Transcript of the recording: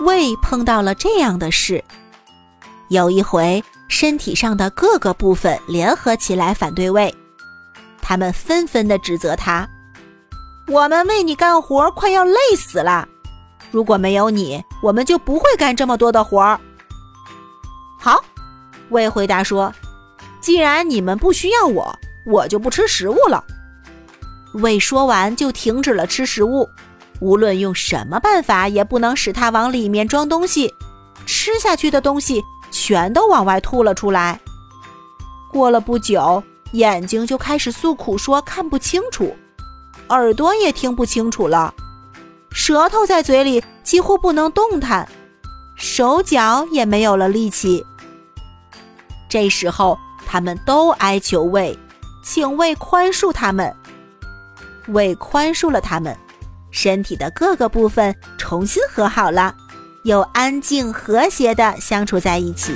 胃碰到了这样的事。有一回，身体上的各个部分联合起来反对胃，他们纷纷的指责他：“我们为你干活，快要累死了。如果没有你，我们就不会干这么多的活儿。”好，胃回答说：“既然你们不需要我，我就不吃食物了。”胃说完就停止了吃食物。无论用什么办法，也不能使它往里面装东西，吃下去的东西全都往外吐了出来。过了不久，眼睛就开始诉苦，说看不清楚，耳朵也听不清楚了，舌头在嘴里几乎不能动弹，手脚也没有了力气。这时候，他们都哀求胃，请胃宽恕他们。胃宽恕了他们。身体的各个部分重新和好了，又安静和谐的相处在一起。